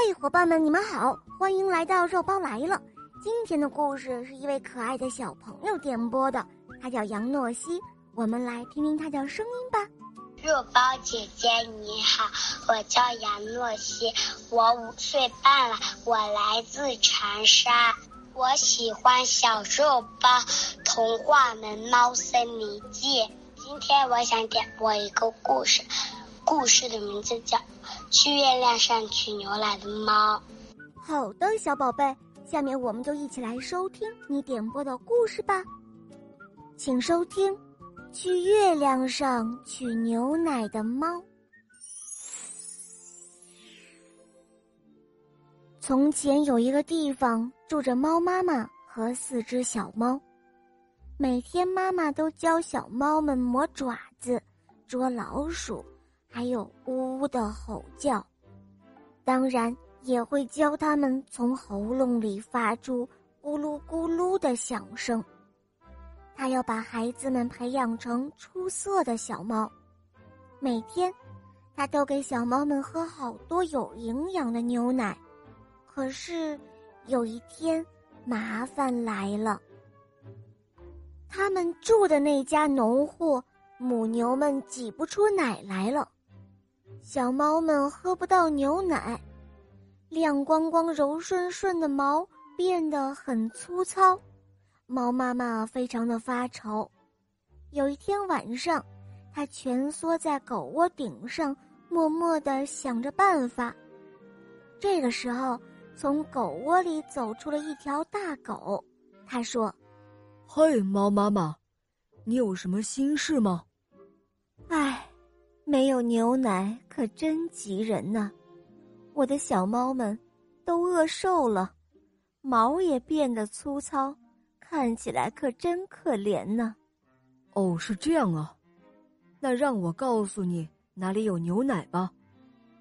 嘿，伙伴们，你们好，欢迎来到肉包来了。今天的故事是一位可爱的小朋友点播的，他叫杨诺西。我们来听听他的声音吧。肉包姐姐你好，我叫杨诺西，我五岁半了，我来自长沙，我喜欢小肉包童话《们猫森林记》。今天我想点播一个故事，故事的名字叫《去月亮上取牛奶的猫》。好的，小宝贝，下面我们就一起来收听你点播的故事吧。请收听《去月亮上取牛奶的猫》。从前有一个地方住着猫妈妈和四只小猫。每天，妈妈都教小猫们磨爪子、捉老鼠，还有呜呜的吼叫。当然，也会教他们从喉咙里发出咕噜咕噜的响声。他要把孩子们培养成出色的小猫。每天，他都给小猫们喝好多有营养的牛奶。可是，有一天，麻烦来了。他们住的那家农户，母牛们挤不出奶来了，小猫们喝不到牛奶，亮光光、柔顺顺的毛变得很粗糙，猫妈妈非常的发愁。有一天晚上，它蜷缩在狗窝顶上，默默的想着办法。这个时候，从狗窝里走出了一条大狗，他说。嘿，猫妈妈，你有什么心事吗？唉，没有牛奶可真急人呐！我的小猫们都饿瘦了，毛也变得粗糙，看起来可真可怜呢。哦，是这样啊，那让我告诉你哪里有牛奶吧。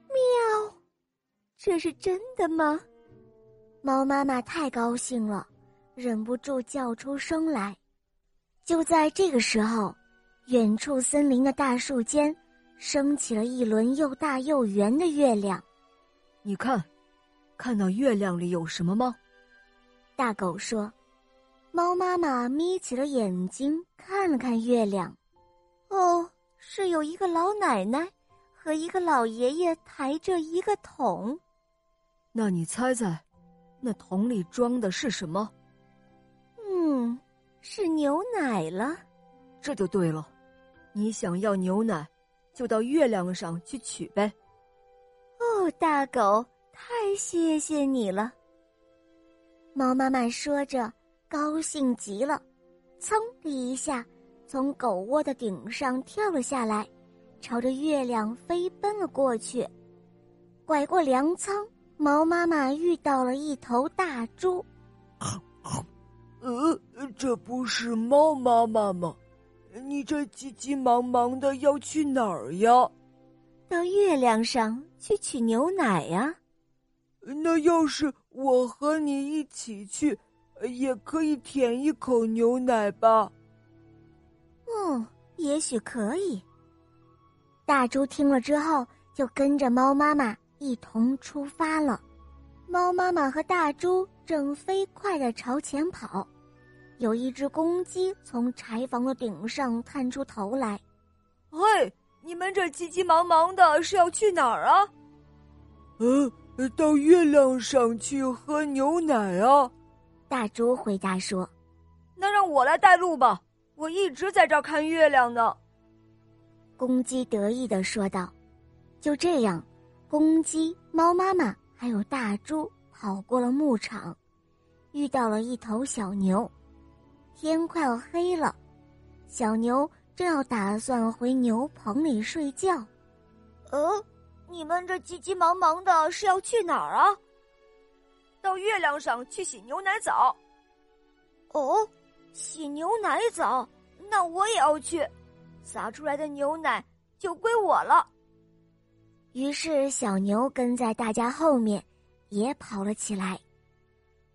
喵，这是真的吗？猫妈妈太高兴了。忍不住叫出声来。就在这个时候，远处森林的大树间，升起了一轮又大又圆的月亮。你看，看到月亮里有什么吗？大狗说。猫妈妈眯起了眼睛，看了看月亮。哦，是有一个老奶奶和一个老爷爷抬着一个桶。那你猜猜，那桶里装的是什么？嗯是牛奶了，这就对了。你想要牛奶，就到月亮上去取呗。哦，大狗，太谢谢你了。猫妈妈说着，高兴极了，噌的一下从狗窝的顶上跳了下来，朝着月亮飞奔了过去。拐过粮仓，猫妈妈遇到了一头大猪。呃，这不是猫妈妈吗？你这急急忙忙的要去哪儿呀？到月亮上去取牛奶呀。那要是我和你一起去，也可以舔一口牛奶吧？嗯，也许可以。大猪听了之后，就跟着猫妈妈一同出发了。猫妈妈和大猪正飞快的朝前跑。有一只公鸡从柴房的顶上探出头来，“嘿，你们这急急忙忙的是要去哪儿啊？”“嗯，到月亮上去喝牛奶啊。”大猪回答说。“那让我来带路吧，我一直在这儿看月亮呢。”公鸡得意的说道。就这样，公鸡、猫妈妈还有大猪跑过了牧场，遇到了一头小牛。天快要黑了，小牛正要打算回牛棚里睡觉。呃，你们这急急忙忙的是要去哪儿啊？到月亮上去洗牛奶澡。哦，洗牛奶澡，那我也要去，洒出来的牛奶就归我了。于是，小牛跟在大家后面，也跑了起来。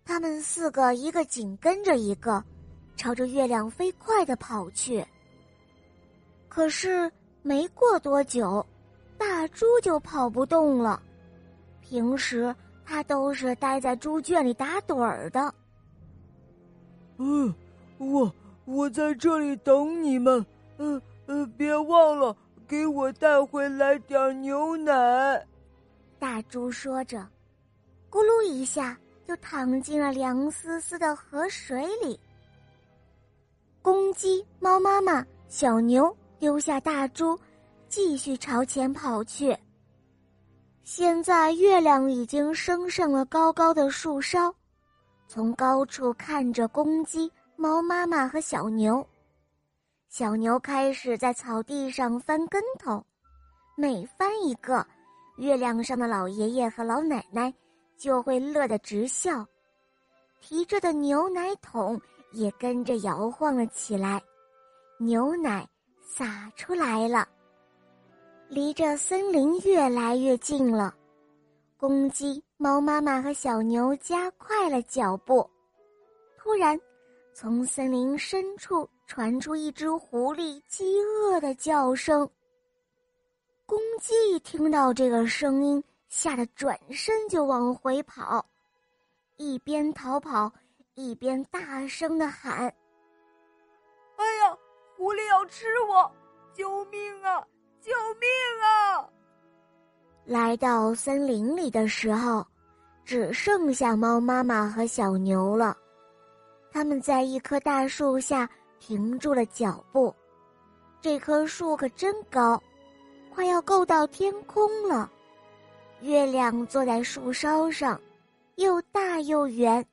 他们四个一个紧跟着一个。朝着月亮飞快的跑去。可是没过多久，大猪就跑不动了。平时它都是待在猪圈里打盹儿的。嗯，我我在这里等你们。嗯呃，别忘了给我带回来点牛奶。大猪说着，咕噜一下就躺进了凉丝丝的河水里。公鸡、猫妈妈、小牛丢下大猪，继续朝前跑去。现在月亮已经升上了高高的树梢。从高处看着公鸡、猫妈妈和小牛，小牛开始在草地上翻跟头，每翻一个，月亮上的老爷爷和老奶奶就会乐得直笑，提着的牛奶桶也跟着摇晃了起来，牛奶洒出来了。离着森林越来越近了，公鸡。猫妈妈和小牛加快了脚步。突然，从森林深处传出一只狐狸饥饿的叫声。公鸡听到这个声音，吓得转身就往回跑，一边逃跑一边大声的喊：“哎呀，狐狸要吃我！救命啊！救命啊！”来到森林里的时候。只剩下猫妈妈和小牛了，他们在一棵大树下停住了脚步。这棵树可真高，快要够到天空了。月亮坐在树梢上，又大又圆，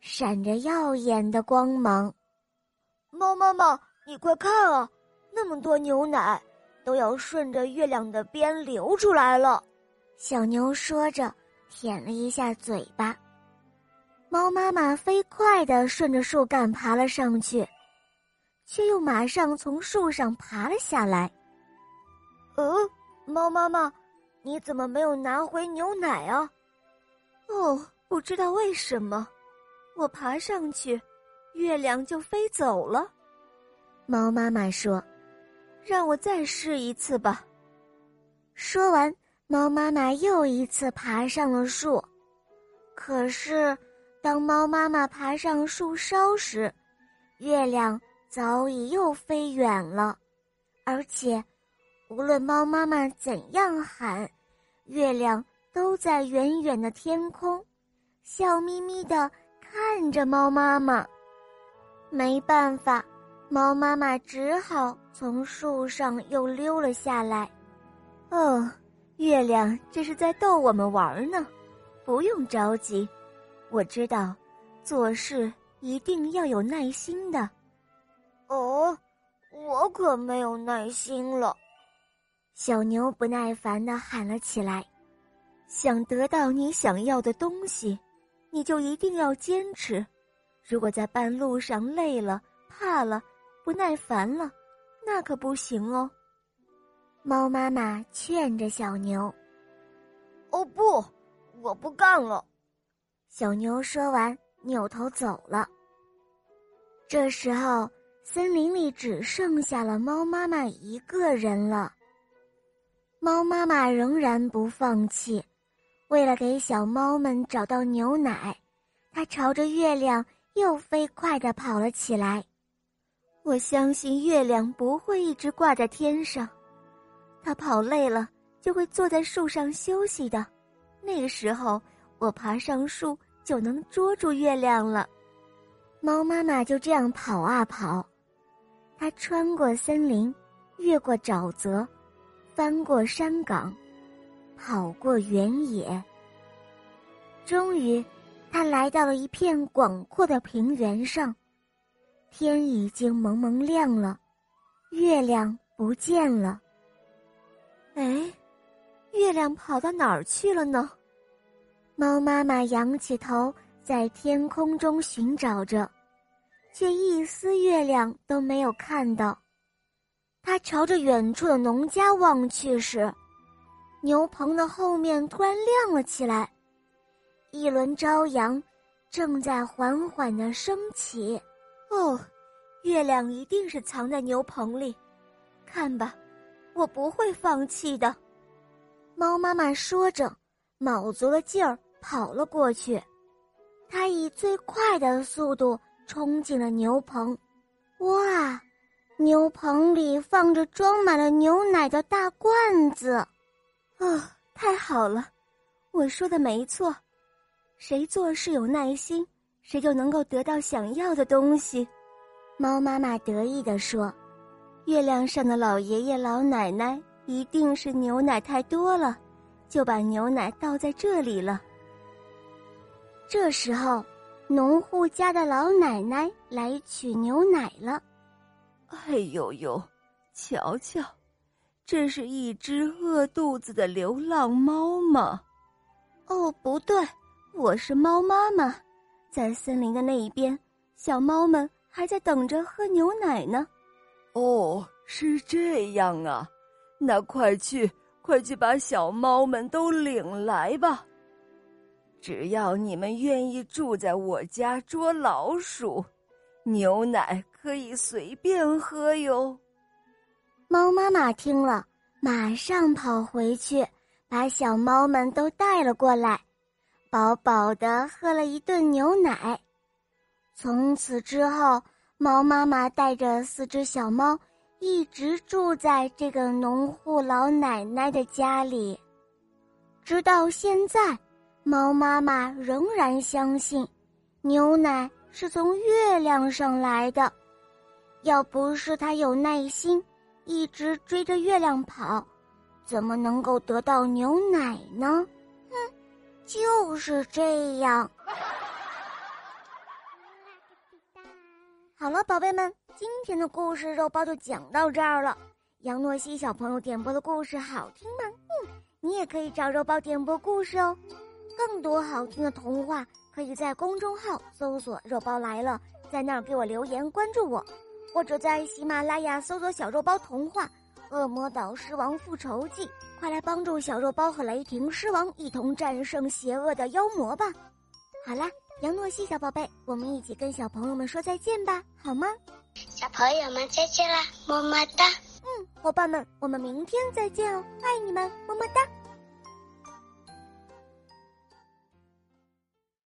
闪着耀眼的光芒。猫妈妈，你快看啊，那么多牛奶，都要顺着月亮的边流出来了。小牛说着。舔了一下嘴巴，猫妈妈飞快地顺着树干爬了上去，却又马上从树上爬了下来。嗯，猫妈妈，你怎么没有拿回牛奶啊？哦，不知道为什么，我爬上去，月亮就飞走了。猫妈妈说：“让我再试一次吧。”说完。猫妈妈又一次爬上了树，可是当猫妈妈爬上树梢时，月亮早已又飞远了，而且无论猫妈妈怎样喊，月亮都在远远的天空，笑眯眯的看着猫妈妈。没办法，猫妈妈只好从树上又溜了下来。哦。月亮这是在逗我们玩呢，不用着急，我知道，做事一定要有耐心的。哦，我可没有耐心了。小牛不耐烦的喊了起来：“想得到你想要的东西，你就一定要坚持。如果在半路上累了、怕了、不耐烦了，那可不行哦。”猫妈妈劝着小牛：“哦不，我不干了。”小牛说完，扭头走了。这时候，森林里只剩下了猫妈妈一个人了。猫妈妈仍然不放弃，为了给小猫们找到牛奶，它朝着月亮又飞快地跑了起来。我相信月亮不会一直挂在天上。它跑累了，就会坐在树上休息的。那个时候，我爬上树就能捉住月亮了。猫妈妈就这样跑啊跑，它穿过森林，越过沼泽，翻过山岗，跑过原野。终于，他来到了一片广阔的平原上，天已经蒙蒙亮了，月亮不见了。哎，月亮跑到哪儿去了呢？猫妈妈仰起头，在天空中寻找着，却一丝月亮都没有看到。它朝着远处的农家望去时，牛棚的后面突然亮了起来，一轮朝阳正在缓缓的升起。哦，月亮一定是藏在牛棚里，看吧。我不会放弃的，猫妈妈说着，卯足了劲儿跑了过去。它以最快的速度冲进了牛棚。哇，牛棚里放着装满了牛奶的大罐子。哦，太好了！我说的没错，谁做事有耐心，谁就能够得到想要的东西。猫妈妈得意地说：“月亮上的老爷爷老奶奶一定是牛奶太多了，就把牛奶倒在这里了。”这时候，农户家的老奶奶来取牛奶了。哎呦呦，瞧瞧，这是一只饿肚子的流浪猫吗？哦，不对，我是猫妈妈，在森林的那一边，小猫们还在等着喝牛奶呢。哦，是这样啊，那快去，快去把小猫们都领来吧。只要你们愿意住在我家捉老鼠，牛奶可以随便喝哟。猫妈妈听了，马上跑回去，把小猫们都带了过来，饱饱的喝了一顿牛奶。从此之后，猫妈妈带着四只小猫，一直住在这个农户老奶奶的家里，直到现在。猫妈妈仍然相信，牛奶是从月亮上来的。要不是它有耐心，一直追着月亮跑，怎么能够得到牛奶呢？哼，就是这样。好了，宝贝们，今天的故事肉包就讲到这儿了。杨诺西小朋友点播的故事好听吗？嗯，你也可以找肉包点播故事哦。更多好听的童话，可以在公众号搜索“肉包来了”，在那儿给我留言关注我，或者在喜马拉雅搜索“小肉包童话”《恶魔岛狮王复仇记》，快来帮助小肉包和雷霆狮王一同战胜邪恶的妖魔吧！好啦，杨诺西小宝贝，我们一起跟小朋友们说再见吧，好吗？小朋友们再见啦，么么哒！嗯，伙伴们，我们明天再见哦，爱你们，么么哒。